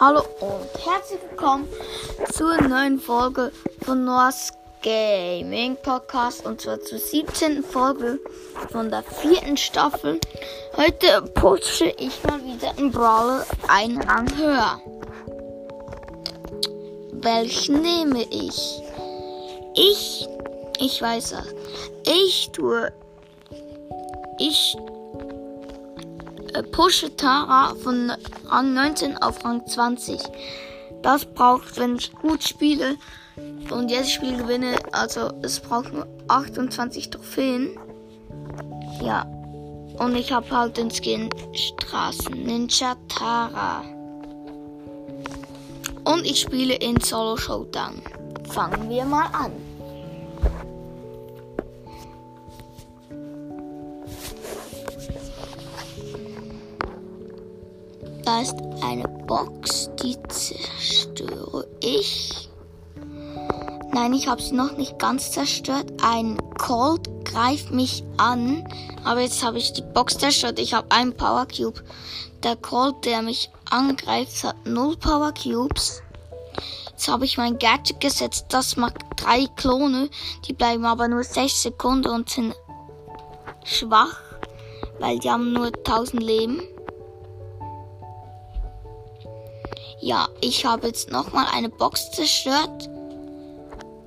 Hallo und herzlich willkommen zur neuen Folge von Noahs Gaming Podcast und zwar zur 17. Folge von der vierten Staffel. Heute pushe ich mal wieder in Brawler einen Rang höher. Welchen nehme ich? Ich, ich weiß es. Ich tue, ich pushe Tara von Rang 19 auf Rang 20. Das braucht, wenn ich gut spiele und jedes Spiel gewinne, also es braucht nur 28 Trophäen. Ja. Und ich habe halt den Skin Straßen Ninja Tara. Und ich spiele in Solo Showdown. Fangen wir mal an. Da ist eine Box, die zerstöre ich. Nein, ich habe sie noch nicht ganz zerstört. Ein Colt greift mich an. Aber jetzt habe ich die Box zerstört. Ich habe einen Power Cube. Der Colt, der mich angreift, hat null Power Cubes. Jetzt habe ich mein Gadget gesetzt. Das macht drei Klone. Die bleiben aber nur 6 Sekunden und sind schwach. Weil die haben nur 1000 Leben. Ja, ich habe jetzt nochmal eine Box zerstört.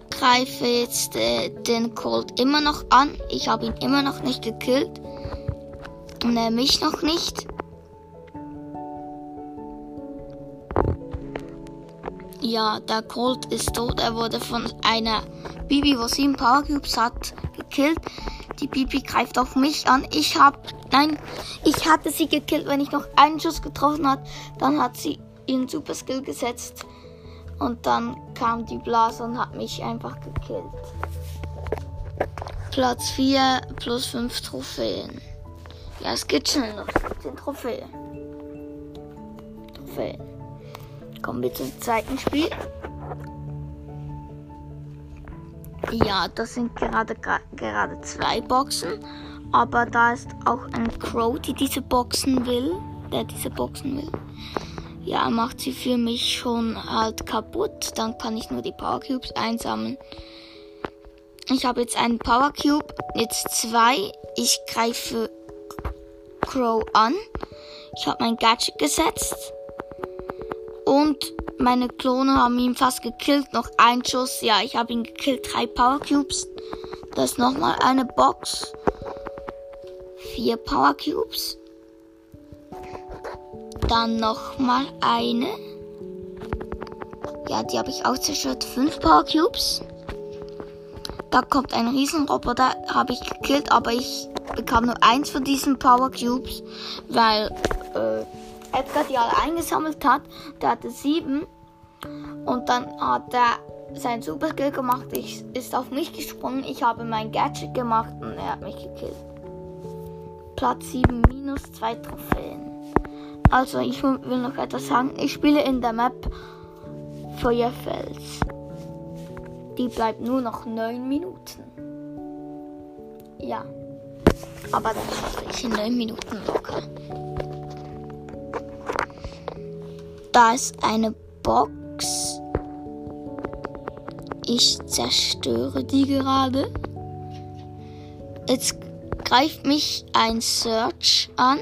Greife jetzt äh, den Colt immer noch an. Ich habe ihn immer noch nicht gekillt. Und er mich noch nicht. Ja, der Colt ist tot. Er wurde von einer Bibi, wo sieben Power Cubes hat, gekillt. Die Bibi greift auf mich an. Ich habe, nein, ich hatte sie gekillt, wenn ich noch einen Schuss getroffen hat. Dann hat sie ihren Super Skill gesetzt und dann kam die Blase und hat mich einfach gekillt. Platz 4 plus 5 Trophäen. Ja, es geht schnell noch. 10 Trophäen. Trophäen. Kommen wir zum zweiten Spiel. Ja, das sind gerade, gerade zwei Boxen. Aber da ist auch ein Crow, die diese Boxen will. Der diese Boxen will ja, macht sie für mich schon halt kaputt. Dann kann ich nur die Power Cubes einsammeln. Ich habe jetzt einen Power Cube, jetzt zwei. Ich greife Crow an. Ich habe mein Gadget gesetzt. Und meine Klone haben ihn fast gekillt. Noch ein Schuss. Ja, ich habe ihn gekillt. Drei Power Cubes. Das ist nochmal eine Box. Vier Power Cubes. Dann nochmal eine. Ja, die habe ich auch zerstört. Fünf Power Cubes. Da kommt ein Riesenroboter, habe ich gekillt, aber ich bekam nur eins von diesen Power Cubes, weil äh, Edgar die alle eingesammelt hat. Der hatte sieben. Und dann hat er sein Super Skill gemacht. Ich, ist auf mich gesprungen. Ich habe mein Gadget gemacht und er hat mich gekillt. Platz 7 minus 2 Trophäen. Also ich will noch etwas sagen. Ich spiele in der Map Feuerfels. Die bleibt nur noch 9 Minuten. Ja. Aber das schaffe ich in 9 Minuten locker. Da ist eine Box. Ich zerstöre die gerade. Jetzt greift mich ein Search an.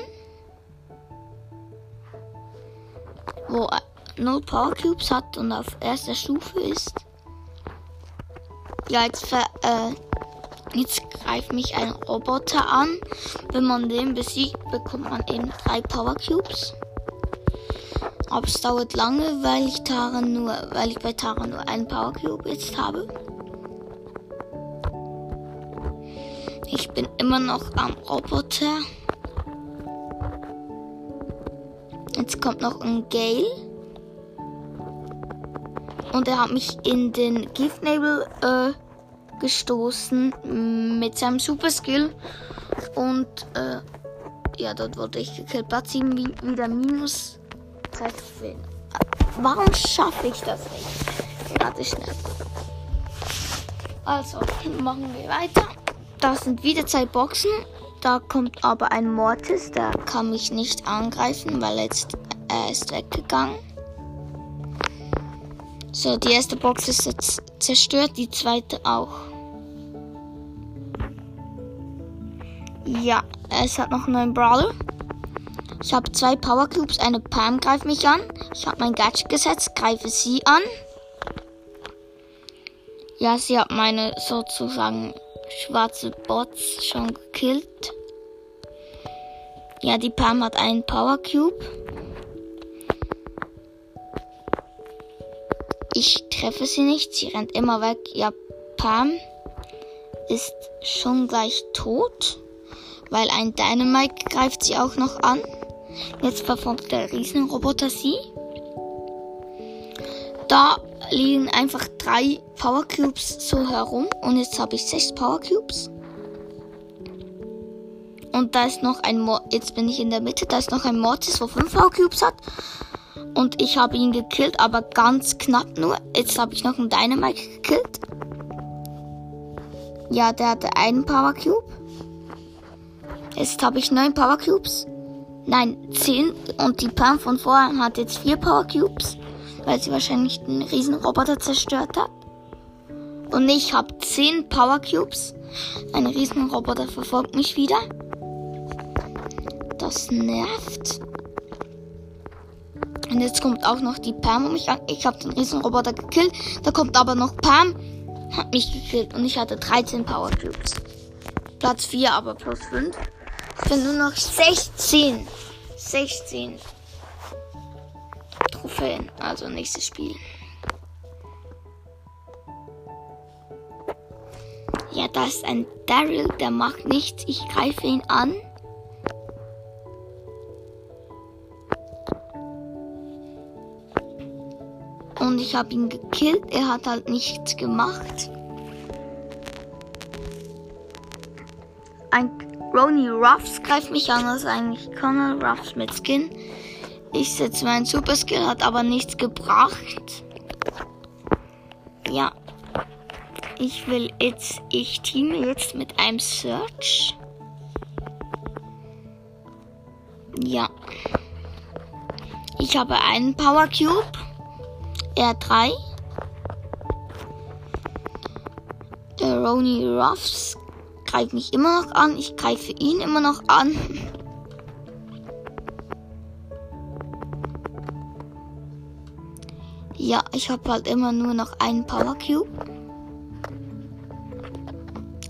Wo null Power Cubes hat und auf erster Stufe ist. Ja, jetzt, äh, jetzt greift mich ein Roboter an. Wenn man den besiegt, bekommt man eben drei Power Cubes. Aber es dauert lange, weil ich Tara nur, weil ich bei Tara nur einen Power Cube jetzt habe. Ich bin immer noch am Roboter. Jetzt kommt noch ein Gale. Und er hat mich in den Giftnebel äh, gestoßen mit seinem Super Skill. Und äh, ja, dort wurde ich gekillt. Platz 7 wieder minus 2 Trophäen. Warum schaffe ich das nicht? Gerade schnell. Also, machen wir weiter. Das sind wieder zwei Boxen. Da kommt aber ein Mortis, der kann mich nicht angreifen, weil jetzt er ist weggegangen. So, die erste Box ist jetzt zerstört, die zweite auch. Ja, es hat noch einen Brawler. Ich habe zwei Power Cubes, eine Pam greift mich an. Ich habe mein Gadget gesetzt, greife sie an. Ja, sie hat meine sozusagen schwarze Bots schon gekillt. Ja, die Pam hat einen Power Cube. Ich treffe sie nicht, sie rennt immer weg. Ja, Pam ist schon gleich tot, weil ein Dynamite greift sie auch noch an. Jetzt verfolgt der Riesenroboter sie. Da liegen einfach drei Power Cubes so herum und jetzt habe ich sechs Power Cubes. Und da ist noch ein Mor jetzt bin ich in der Mitte, da ist noch ein Mortis, wo fünf Power Cubes hat. Und ich habe ihn gekillt, aber ganz knapp nur. Jetzt habe ich noch einen Dynamite gekillt. Ja, der hatte einen Power Cube. Jetzt habe ich neun Power Cubes. Nein, 10. Und die Pam von vorher hat jetzt 4 Power Cubes, weil sie wahrscheinlich den Riesenroboter zerstört hat. Und ich habe 10 Power Cubes. Ein Riesenroboter verfolgt mich wieder. Das nervt. Und jetzt kommt auch noch die Pam um mich an. Ich habe den Riesenroboter gekillt. Da kommt aber noch Pam. Hat mich gekillt. Und ich hatte 13 Power Cubes. Platz 4, aber plus 5. Ich bin nur noch 16. 16 Trophäen. Also nächstes Spiel. Ja, da ist ein Daryl, der macht nichts. Ich greife ihn an. Und ich habe ihn gekillt. Er hat halt nichts gemacht. Ein Roni Ruffs greift mich an, das ist eigentlich Connor Ruffs mit Skin. Ich setze meinen Super Skill, hat aber nichts gebracht. Ja. Ich will jetzt, ich teame jetzt mit einem Search. Ja. Ich habe einen Power Cube. Er drei. Der Roni Ruffs greift mich immer noch an. Ich greife ihn immer noch an. Ja, ich habe halt immer nur noch einen Power Cube.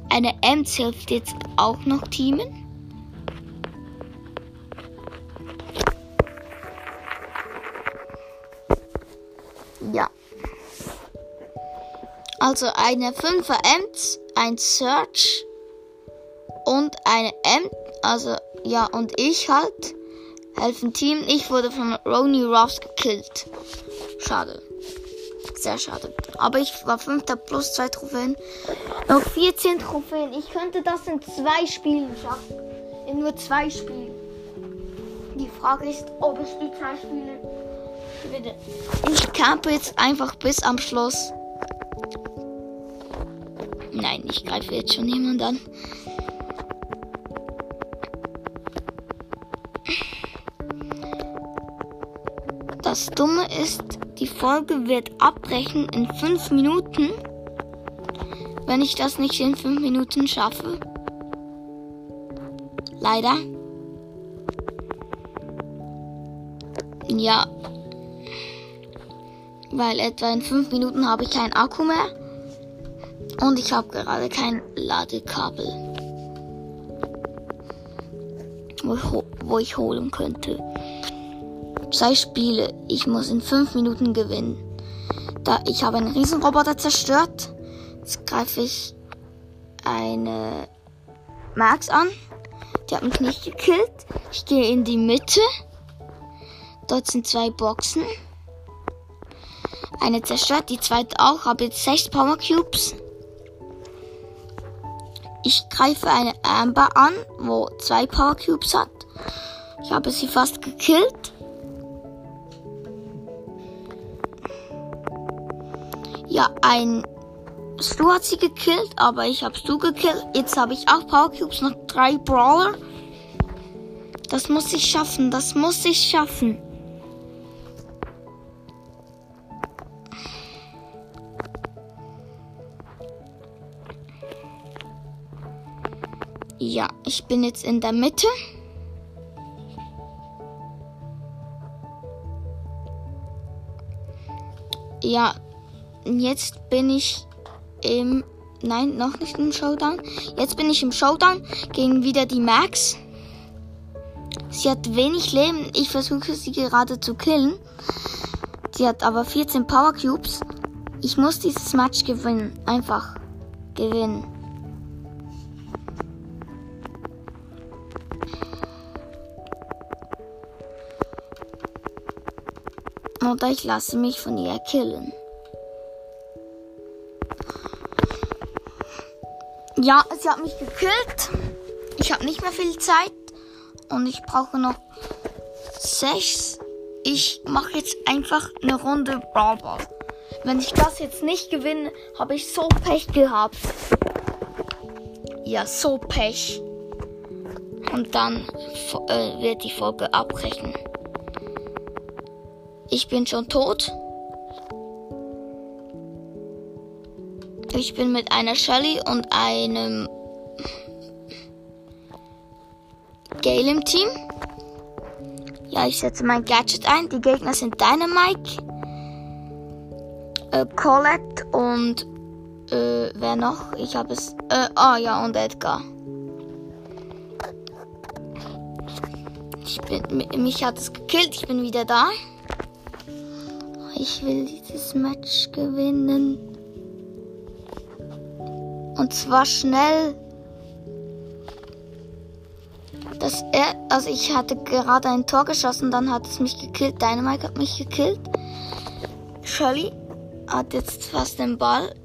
Eine Ems hilft jetzt auch noch teamen. Ja. Also eine 5er Ems, ein Search und eine M, also ja, und ich halt helfen Team. Ich wurde von Roni Ross gekillt. Schade. Sehr schade. Aber ich war fünfter plus zwei Trophäen. Noch 14 Trophäen. Ich könnte das in zwei Spielen schaffen. In nur zwei Spielen. Die Frage ist, ob ich die zwei Spiele gewinne. Ich campe jetzt einfach bis am Schluss. Nein, ich greife jetzt schon jemand an. Dumme ist, die Folge wird abbrechen in 5 Minuten, wenn ich das nicht in 5 Minuten schaffe. Leider. Ja. Weil etwa in 5 Minuten habe ich keinen Akku mehr. Und ich habe gerade kein Ladekabel. Wo ich, wo ich holen könnte. Zwei Spiele. Ich muss in fünf Minuten gewinnen. Da ich habe einen Riesenroboter zerstört. Jetzt greife ich eine Max an. Die hat mich nicht gekillt. Ich gehe in die Mitte. Dort sind zwei Boxen. Eine zerstört, die zweite auch. Habe jetzt sechs Power Cubes. Ich greife eine Amber an, wo zwei Power Cubes hat. Ich habe sie fast gekillt. Ja, ein Stu hat sie gekillt, aber ich habe Stu gekillt. Jetzt habe ich auch Power Cubes, noch drei Brawler. Das muss ich schaffen, das muss ich schaffen. Ja, ich bin jetzt in der Mitte. Ja, jetzt bin ich im. Nein, noch nicht im Showdown. Jetzt bin ich im Showdown gegen wieder die Max. Sie hat wenig Leben. Ich versuche sie gerade zu killen. Sie hat aber 14 Power Cubes. Ich muss dieses Match gewinnen. Einfach gewinnen. Oder ich lasse mich von ihr killen. Ja, sie hat mich gekillt. Ich habe nicht mehr viel Zeit. Und ich brauche noch sechs. Ich mache jetzt einfach eine Runde Brawl. Wenn ich das jetzt nicht gewinne, habe ich so Pech gehabt. Ja, so Pech. Und dann äh, wird die Folge abbrechen. Ich bin schon tot. Ich bin mit einer Shelly und einem Gale im Team. Ja, ich setze mein Gadget ein. Die Gegner sind Dynamite, äh, Colette und äh, wer noch? Ich habe es. Äh, ah ja, und Edgar. Ich bin, mich hat es gekillt. Ich bin wieder da. Ich will dieses Match gewinnen. Und zwar schnell. Das er, also ich hatte gerade ein Tor geschossen, dann hat es mich gekillt. Dynamite hat mich gekillt. Shelly hat jetzt fast den Ball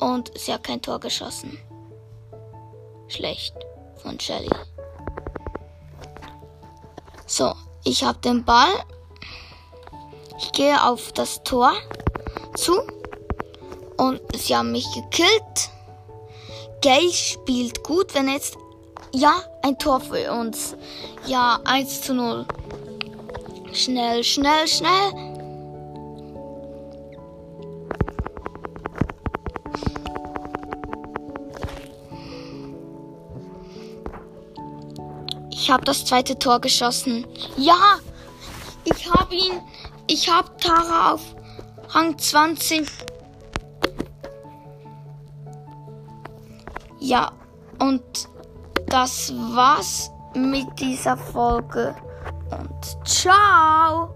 und sie hat kein Tor geschossen. Schlecht von Shelly. So, ich habe den Ball. Ich gehe auf das Tor zu und sie haben mich gekillt. Gay spielt gut, wenn jetzt ja, ein Tor für uns. Ja, 1 zu 0. Schnell, schnell, schnell. Ich habe das zweite Tor geschossen. Ja, ich habe ihn. Ich habe Tara auf Rang 20. Ja, und das war's mit dieser Folge und ciao!